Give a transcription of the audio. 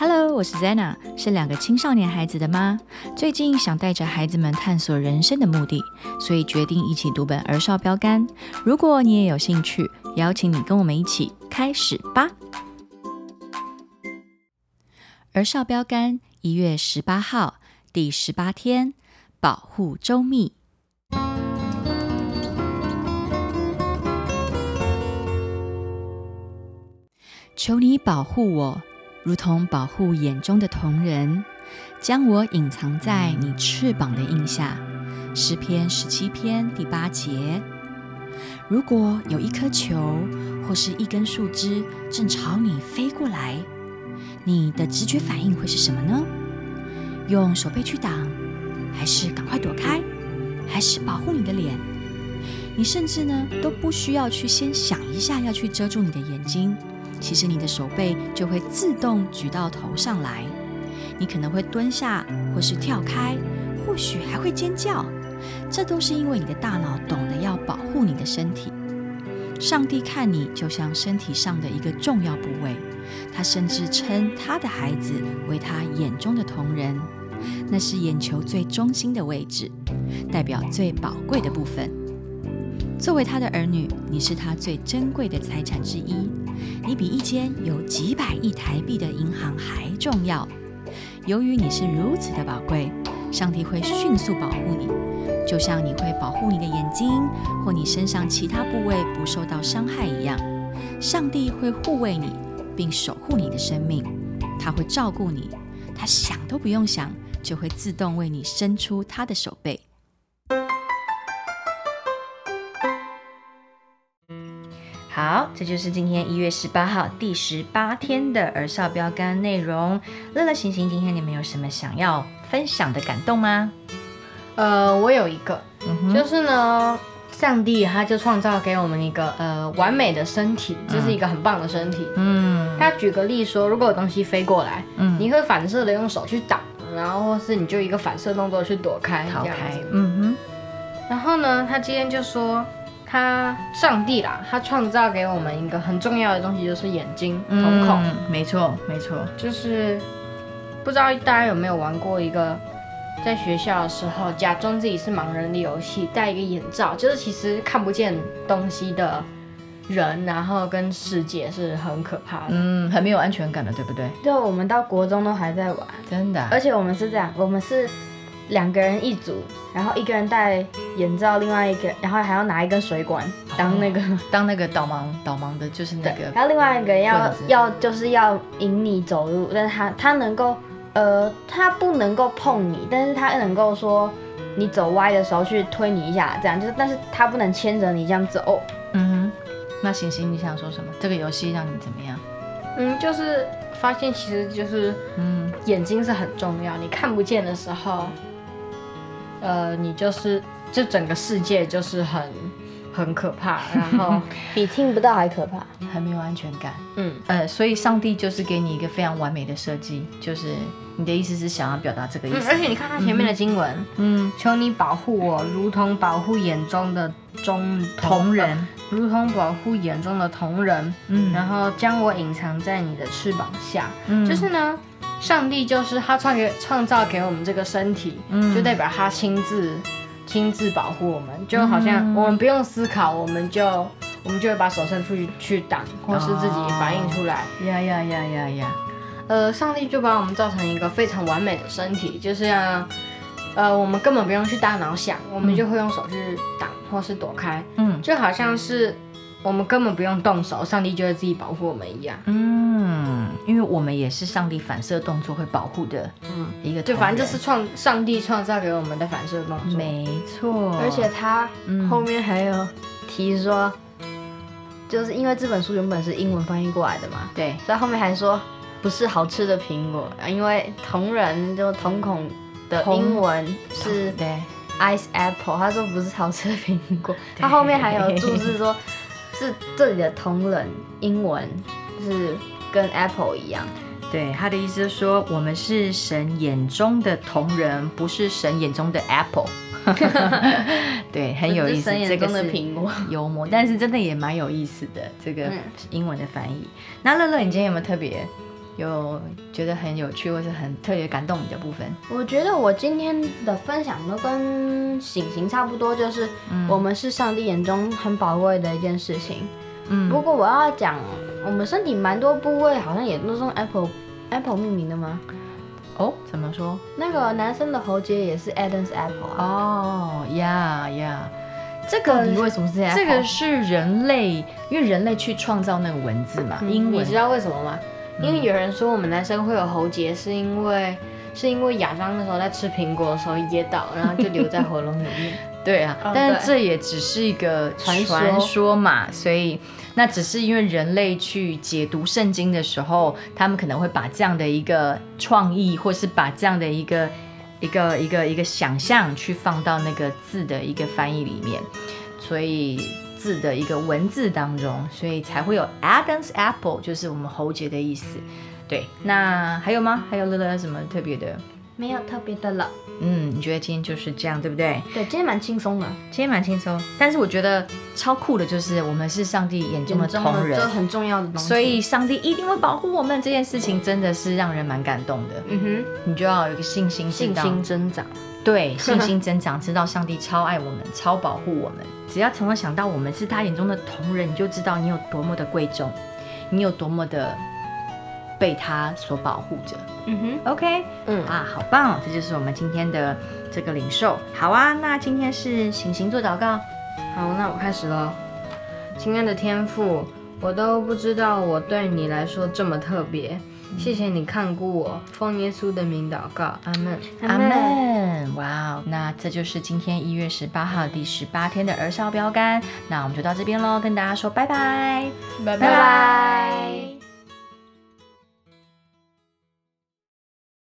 Hello，我是 Zena，是两个青少年孩子的妈。最近想带着孩子们探索人生的目的，所以决定一起读本儿少标杆。如果你也有兴趣，邀请你跟我们一起开始吧。儿少标杆一月十八号第十八天，保护周密。求你保护我。如同保护眼中的瞳人，将我隐藏在你翅膀的印下。诗篇十七篇第八节。如果有一颗球或是一根树枝正朝你飞过来，你的直觉反应会是什么呢？用手背去挡，还是赶快躲开，还是保护你的脸？你甚至呢都不需要去先想一下要去遮住你的眼睛。其实你的手背就会自动举到头上来，你可能会蹲下，或是跳开，或许还会尖叫。这都是因为你的大脑懂得要保护你的身体。上帝看你就像身体上的一个重要部位，他甚至称他的孩子为他眼中的瞳人，那是眼球最中心的位置，代表最宝贵的部分。作为他的儿女，你是他最珍贵的财产之一。你比一间有几百亿台币的银行还重要。由于你是如此的宝贵，上帝会迅速保护你，就像你会保护你的眼睛或你身上其他部位不受到伤害一样。上帝会护卫你，并守护你的生命。他会照顾你，他想都不用想，就会自动为你伸出他的手背。好，这就是今天一月十八号第十八天的儿少标杆内容。乐乐、行行，今天你们有什么想要分享的感动吗？呃，我有一个，就是呢，上帝他就创造给我们一个呃完美的身体，这是一个很棒的身体。嗯，他举个例说，如果有东西飞过来，嗯，你会反射的用手去挡，然后或是你就一个反射动作去躲开，逃开。嗯哼。然后呢，他今天就说。他上帝啦，他创造给我们一个很重要的东西，就是眼睛、瞳孔。没错，没错。就是不知道大家有没有玩过一个在学校的时候假装自己是盲人的游戏，戴一个眼罩，就是其实看不见东西的人，然后跟世界是很可怕的，嗯，很没有安全感的，对不对？对，我们到国中都还在玩，真的。而且我们是这样，我们是。两个人一组，然后一个人戴眼罩，另外一个，然后还要拿一根水管当那个当那个导盲导盲的，就是那个。然后另外一个要要就是要引你走路，但是他他能够呃他不能够碰你，但是他能够说你走歪的时候去推你一下，这样就是，但是他不能牵着你这样走。嗯哼，那行星你想说什么？这个游戏让你怎么样？嗯，就是发现其实就是嗯眼睛是很重要，你看不见的时候。呃，你就是，这整个世界就是很很可怕，然后 比听不到还可怕，很没有安全感。嗯，呃，所以上帝就是给你一个非常完美的设计，就是你的意思是想要表达这个意思。而且你看他前面的经文，嗯，求你保护我，如同保护眼中的中同人，如同保护眼中的同人，嗯，然后将我隐藏在你的翅膀下，嗯，就是呢。上帝就是他创给创造给我们这个身体，就代表他亲自亲自保护我们，就好像我们不用思考，我们就我们就会把手伸出去去挡，或是自己反应出来。呀呀呀呀呀！呃，上帝就把我们造成一个非常完美的身体，就是要呃，我们根本不用去大脑想，我们就会用手去挡或是躲开。嗯，就好像是。我们根本不用动手，上帝就会自己保护我们一样。嗯，因为我们也是上帝反射动作会保护的，嗯，一个就反正就是创上帝创造给我们的反射动作。没错，而且他后面还有提说，就是因为这本书原本是英文翻译过来的嘛，对，所以后面还说不是好吃的苹果，因为同人就瞳孔的英文是对 ice apple，他说不是好吃的苹果，他后面还有注释说。是这里的同人英文是跟 Apple 一样，对他的意思是说，我们是神眼中的同人，不是神眼中的 Apple。对，很有意思。这个是苹果幽默，但是真的也蛮有意思的这个英文的翻译。那乐乐，你今天有没有特别有觉得很有趣或是很特别感动你的部分？我觉得我今天的分享都跟醒行差不多，就是我们是上帝眼中很宝贵的一件事情。嗯，不过我要讲，我们身体蛮多部位好像也都是用 Apple Apple 命名的吗？哦，怎么说？那个男生的喉结也是 Adam's Apple 啊。哦呀呀，这个你为什么是这样？这个是人类，因为人类去创造那个文字嘛。英文，你知道为什么吗？因为有人说我们男生会有喉结，是因为是因为亚当那时候在吃苹果的时候噎到，然后就留在喉咙里面。对啊，但是这也只是一个传说。嘛，所以那只是因为人类去解读圣经的时候，他们可能会把这样的一个创意，或是把这样的一个一个一个一个想象去放到那个字的一个翻译里面，所以字的一个文字当中，所以才会有 Adam's apple，就是我们喉结的意思。对，那还有吗？还有乐乐什么特别的？没有特别的了。嗯，你觉得今天就是这样，对不对？对，今天蛮轻松的。今天蛮轻松，但是我觉得超酷的，就是我们是上帝眼中的同人，这很重要的东西。所以上帝一定会保护我们，这件事情真的是让人蛮感动的。嗯哼，你就要有一个信心，信心增长。对，信心增长，知道上帝超爱我们，超保护我们。只要常常想到我们是他眼中的同人，你就知道你有多么的贵重，你有多么的。被他所保护着，嗯哼，OK，嗯啊，好棒，这就是我们今天的这个领受。好啊，那今天是行行做祷告。好，那我开始了。亲爱的天父，我都不知道我对你来说这么特别，谢谢你看顾我，奉耶稣的名祷告，阿门，阿门。哇哦，那这就是今天一月十八号第十八天的儿少标杆。那我们就到这边喽，跟大家说拜拜，拜拜。